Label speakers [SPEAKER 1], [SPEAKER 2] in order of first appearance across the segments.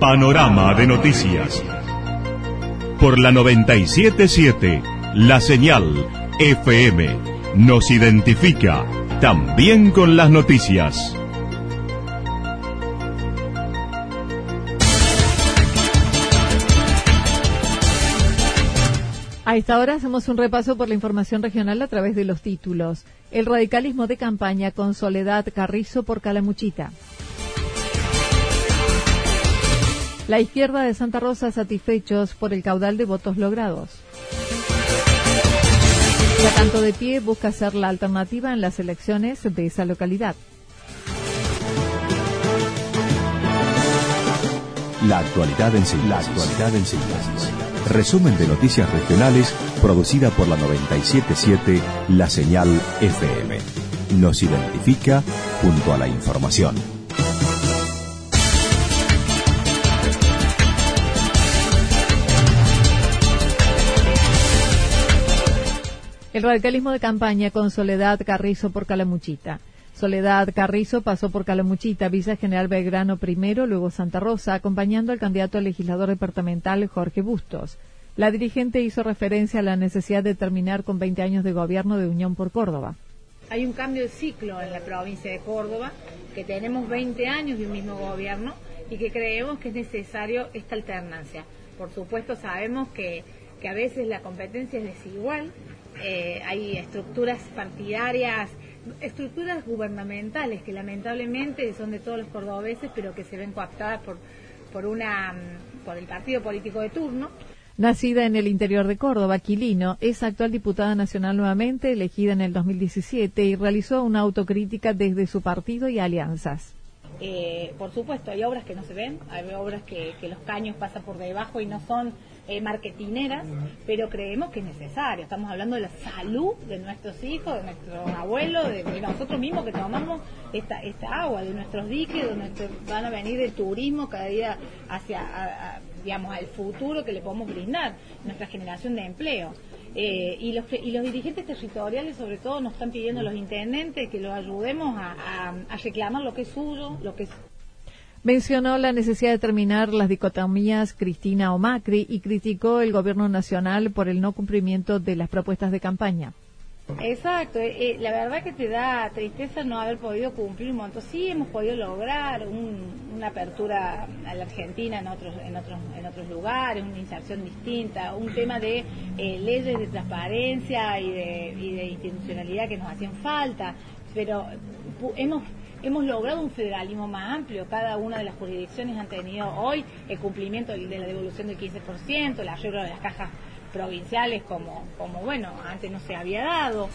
[SPEAKER 1] Panorama de noticias. Por la 977, la señal FM nos identifica también con las noticias.
[SPEAKER 2] A esta hora hacemos un repaso por la información regional a través de los títulos. El radicalismo de campaña con Soledad Carrizo por Calamuchita. La izquierda de Santa Rosa satisfechos por el caudal de votos logrados. La Canto de Pie busca ser la alternativa en las elecciones de esa localidad.
[SPEAKER 1] La actualidad en síntesis. La actualidad en síntesis. Resumen de noticias regionales producida por la 977 La Señal FM. Nos identifica junto a la información.
[SPEAKER 2] El radicalismo de campaña con Soledad Carrizo por Calamuchita. Soledad Carrizo pasó por Calamuchita, Villa General Belgrano primero, luego Santa Rosa, acompañando al candidato a legislador departamental Jorge Bustos. La dirigente hizo referencia a la necesidad de terminar con 20 años de gobierno de Unión por Córdoba.
[SPEAKER 3] Hay un cambio de ciclo en la provincia de Córdoba, que tenemos 20 años de un mismo gobierno y que creemos que es necesario esta alternancia. Por supuesto sabemos que, que a veces la competencia es desigual, eh, hay estructuras partidarias, estructuras gubernamentales que lamentablemente son de todos los cordobeses, pero que se ven coaptadas por, por, una, mm, por el partido político de turno.
[SPEAKER 2] Nacida en el interior de Córdoba, Quilino es actual diputada nacional nuevamente, elegida en el 2017 y realizó una autocrítica desde su partido y alianzas.
[SPEAKER 3] Eh, por supuesto, hay obras que no se ven, hay obras que, los caños pasan por debajo y no son eh, marketineras, pero creemos que es necesario. Estamos hablando de la salud de nuestros hijos, de nuestros abuelos, de, nosotros mismos que tomamos esta, esta agua, de nuestros diques, de nuestro, van a venir el turismo cada día hacia, digamos, al futuro que le podemos brindar, nuestra generación de empleo. Eh, y, los, y los dirigentes territoriales, sobre todo, nos están pidiendo los intendentes que los ayudemos a, a reclamar lo que es suyo, lo que es
[SPEAKER 2] Mencionó la necesidad de terminar las dicotomías Cristina o Macri y criticó el gobierno nacional por el no cumplimiento de las propuestas de campaña.
[SPEAKER 3] Exacto, eh, eh, la verdad que te da tristeza no haber podido cumplir un montón. Sí hemos podido lograr una apertura a la Argentina en otros, en otros, en otros lugares, una inserción distinta, un tema de eh, leyes de transparencia y de, institucionalidad que nos hacían falta, pero hemos hemos logrado un federalismo más amplio. Cada una de las jurisdicciones han tenido hoy el cumplimiento de la devolución del 15%, la arreglo de las cajas provinciales como, como, bueno, antes no se había dado.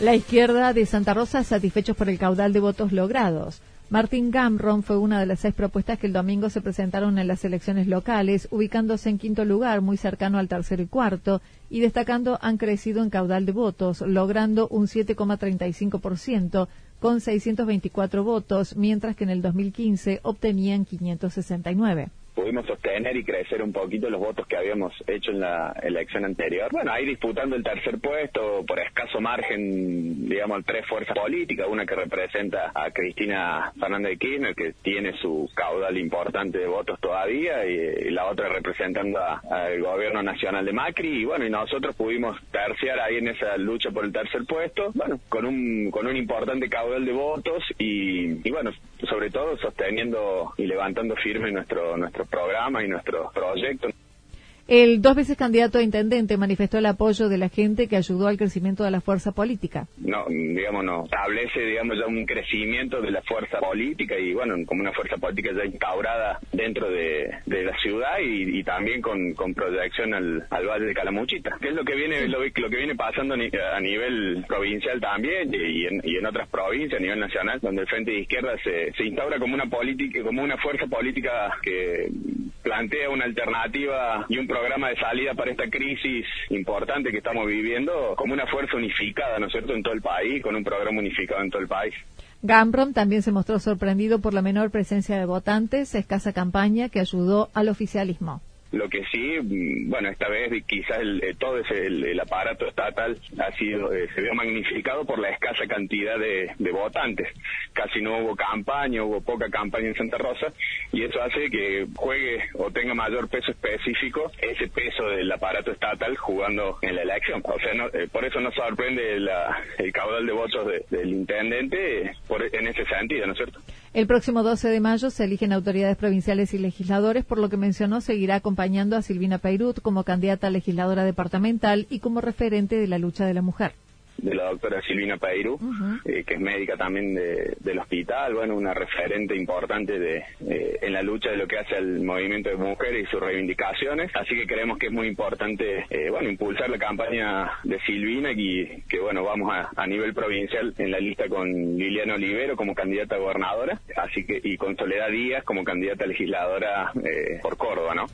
[SPEAKER 2] La izquierda de Santa Rosa satisfechos por el caudal de votos logrados. Martín Gamron fue una de las seis propuestas que el domingo se presentaron en las elecciones locales, ubicándose en quinto lugar, muy cercano al tercero y cuarto, y destacando han crecido en caudal de votos, logrando un 7,35% con 624 votos, mientras que en el 2015 obtenían 569
[SPEAKER 4] pudimos sostener y crecer un poquito los votos que habíamos hecho en la elección anterior. Bueno, ahí disputando el tercer puesto por escaso margen, digamos, tres fuerzas políticas, una que representa a Cristina Fernández de Kirchner, que tiene su caudal importante de votos todavía, y, la otra representando al gobierno nacional de Macri, y bueno, y nosotros pudimos terciar ahí en esa lucha por el tercer puesto, bueno, con un, con un importante caudal de votos y, y bueno, sobre todo sosteniendo y levantando firme nuestro, nuestro programa y nuestros proyectos.
[SPEAKER 2] El dos veces candidato a intendente manifestó el apoyo de la gente que ayudó al crecimiento de la fuerza política.
[SPEAKER 4] No, digamos, no establece, digamos, ya un crecimiento de la fuerza política y, bueno, como una fuerza política ya instaurada dentro de, la ciudad y, también con, proyección al, Valle de Calamuchita, que es lo que viene lo, que viene pasando a nivel provincial también y en, otras provincias, a nivel nacional, donde el Frente de Izquierda se, se instaura como una política, como una fuerza política que plantea una alternativa y un programa de salida para esta crisis importante que estamos viviendo como una fuerza unificada, ¿no es cierto?, en todo el país, con un programa unificado en todo el país.
[SPEAKER 2] Gambron también se mostró sorprendido por la menor presencia de votantes, escasa campaña que ayudó al oficialismo.
[SPEAKER 4] Lo que sí, mm, bueno, esta vez quizás eh, todo ese, el, aparato estatal ha sido eh, se vio magnificado por la escasa cantidad de, votantes. Casi no hubo campaña, hubo poca campaña en Santa Rosa y eso hace que juegue o tenga mayor peso específico ese peso del aparato estatal jugando en la elección. O sea, eh, por eso nos sorprende el caudal de votos del intendente por, en ese sentido, ¿no es cierto?
[SPEAKER 2] El próximo 12 de mayo se eligen autoridades provinciales y legisladores, por lo que mencionó seguirá acompañando a Silvina Peirut como candidata a legisladora departamental y como referente de la lucha de la mujer
[SPEAKER 4] de la doctora Silvina Peiru, eh, que es médica también del hospital, bueno, una referente importante de, eh, en la lucha de lo que hace el movimiento de mujeres y sus reivindicaciones. Así que creemos que es muy importante, eh, bueno, impulsar la campaña de Silvina y que, bueno, vamos a, a, nivel provincial en la lista con Liliana Olivero como candidata a gobernadora, así que y con Soledad Díaz como candidata a legisladora por Córdoba, ¿no?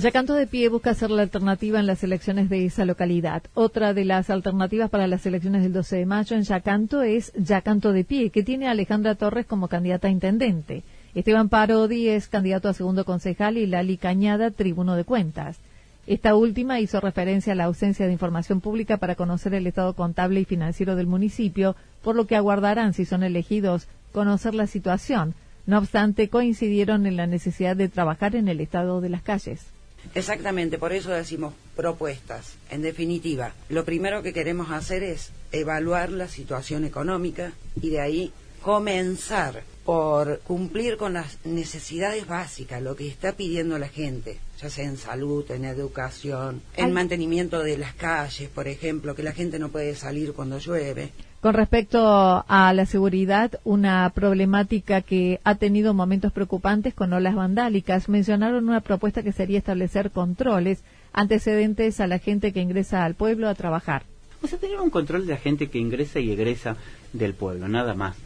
[SPEAKER 2] Yacanto de Pie busca ser la alternativa en las elecciones de esa localidad. Otra de las alternativas para las elecciones del 12 de mayo en Yacanto es Yacanto de Pie, que tiene a Alejandra Torres como candidata a intendente. Esteban Parodi es candidato a segundo concejal y Lali Cañada, tribuno de cuentas. Esta última hizo referencia a la ausencia de información pública para conocer el estado contable y financiero del municipio, por lo que aguardarán, si son elegidos, conocer la situación. No obstante, coincidieron en la necesidad de trabajar en el estado de las calles.
[SPEAKER 5] Exactamente, por eso decimos propuestas. En definitiva, lo primero que queremos hacer es evaluar la situación económica y de ahí comenzar por cumplir con las necesidades básicas, lo que está pidiendo la gente, ya sea en salud, en educación, en mantenimiento de las calles, por ejemplo, que la gente no puede salir cuando llueve.
[SPEAKER 2] Con respecto a la seguridad, una problemática que ha tenido momentos preocupantes con olas vandálicas, mencionaron una propuesta que sería establecer controles antecedentes a la gente que ingresa al pueblo a trabajar.
[SPEAKER 6] O sea, tener un control de la gente que ingresa y egresa del pueblo, nada más,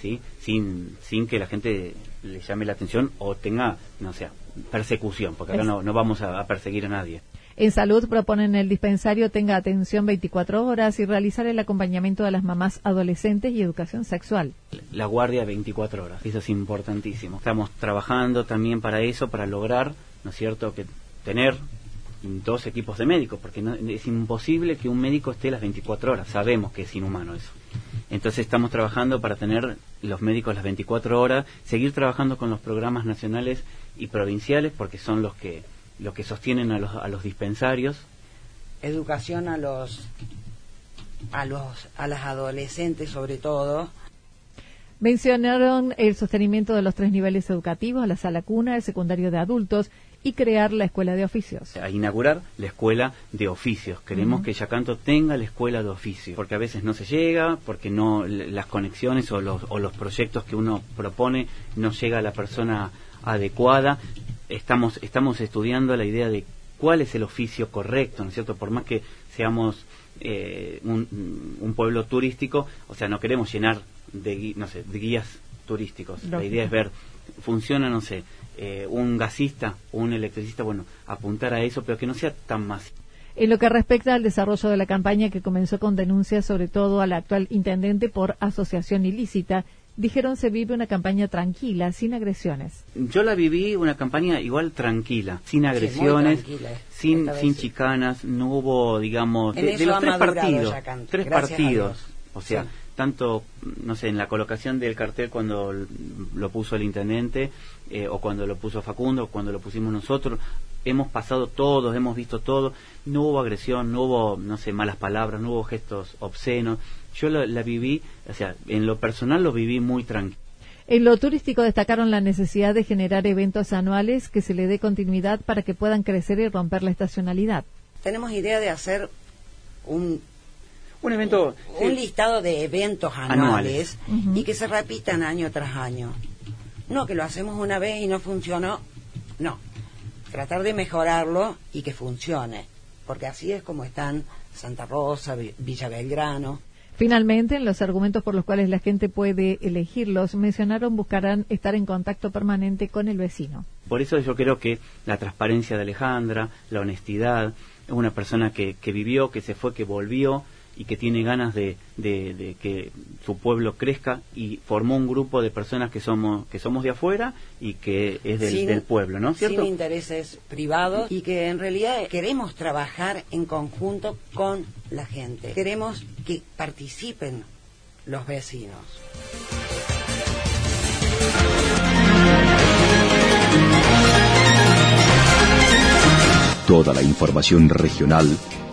[SPEAKER 6] ¿sí? Sin, sin que la gente le llame la atención o tenga, no sé, persecución, porque acá no, no vamos a perseguir a nadie.
[SPEAKER 2] En salud proponen el dispensario tenga atención 24 horas y realizar el acompañamiento de las mamás adolescentes y educación sexual.
[SPEAKER 6] La guardia 24 horas, eso es importantísimo. Estamos trabajando también para eso, para lograr, ¿no es cierto?, que tener dos equipos de médicos, porque es imposible que un médico esté las 24 horas, sabemos que es inhumano eso. Entonces estamos trabajando para tener los médicos las 24 horas, seguir trabajando con los programas nacionales y provinciales, porque son los que lo que sostienen a los, a los dispensarios.
[SPEAKER 5] Educación a los, a los, a las adolescentes sobre todo.
[SPEAKER 2] Mencionaron el sostenimiento de los tres niveles educativos, la sala cuna, el secundario de adultos y crear la escuela de oficios.
[SPEAKER 6] A inaugurar la escuela de oficios. Queremos que Yacanto tenga la escuela de oficios, porque a veces no se llega, porque no las conexiones o los, o los proyectos que uno propone no llega a la persona adecuada estamos, estamos estudiando la idea de cuál es el oficio correcto, ¿no es cierto? Por más que seamos eh, un, pueblo turístico, o sea, no queremos llenar de, no sé, de guías turísticos. La idea es ver, funciona, no sé, eh, un gasista o un electricista, bueno, apuntar a eso, pero que no sea tan más.
[SPEAKER 2] En lo que respecta al desarrollo de la campaña que comenzó con denuncias sobre todo al actual intendente por asociación ilícita, dijeron se vive una campaña tranquila, sin agresiones.
[SPEAKER 6] Yo la viví una campaña igual tranquila, sin agresiones, sin, sin chicanas, no hubo, digamos, de, los tres partidos, tres partidos, o sea, tanto, no sé, en la colocación del cartel cuando lo puso el intendente, eh, o cuando lo puso Facundo, o cuando lo pusimos nosotros, hemos pasado todos, hemos visto todo, no hubo agresión, no hubo, no sé, malas palabras, no hubo gestos obscenos, yo la, viví, o sea, en lo personal lo viví muy tranquilo.
[SPEAKER 2] En lo turístico destacaron la necesidad de generar eventos anuales que se le dé continuidad para que puedan crecer y romper la estacionalidad.
[SPEAKER 5] Tenemos idea de hacer un
[SPEAKER 6] un evento
[SPEAKER 5] un listado de eventos anuales, y que se repitan año tras año. No que lo hacemos una vez y no funcionó. No. Tratar de mejorarlo y que funcione, porque así es como están Santa Rosa, Villa Belgrano.
[SPEAKER 2] Finalmente, en los argumentos por los cuales la gente puede elegirlos, mencionaron buscarán estar en contacto permanente con el vecino.
[SPEAKER 6] Por eso yo creo que la transparencia de Alejandra, la honestidad, una persona que, que vivió, que se fue, que volvió, y que tiene ganas de, de, que su pueblo crezca y formó un grupo de personas que somos que somos de afuera y que es del, pueblo, ¿no?
[SPEAKER 5] Sin intereses privados y que en realidad queremos trabajar en conjunto con la gente. Queremos que participen los vecinos.
[SPEAKER 1] Toda la información regional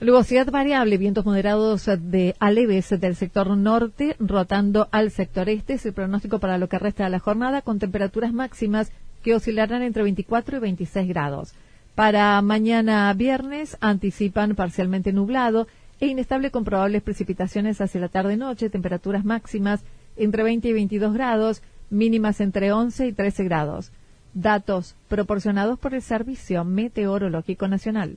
[SPEAKER 2] Lugosidad variable, vientos moderados de aleves del sector norte, rotando al sector este, es el pronóstico para lo que resta de la jornada, con temperaturas máximas que oscilarán entre 24 y 26 grados. Para mañana viernes anticipan parcialmente nublado e inestable con probables precipitaciones hacia la tarde-noche, temperaturas máximas entre 20 y 22 grados, mínimas entre 11 y 13 grados. Datos proporcionados por el Servicio Meteorológico Nacional.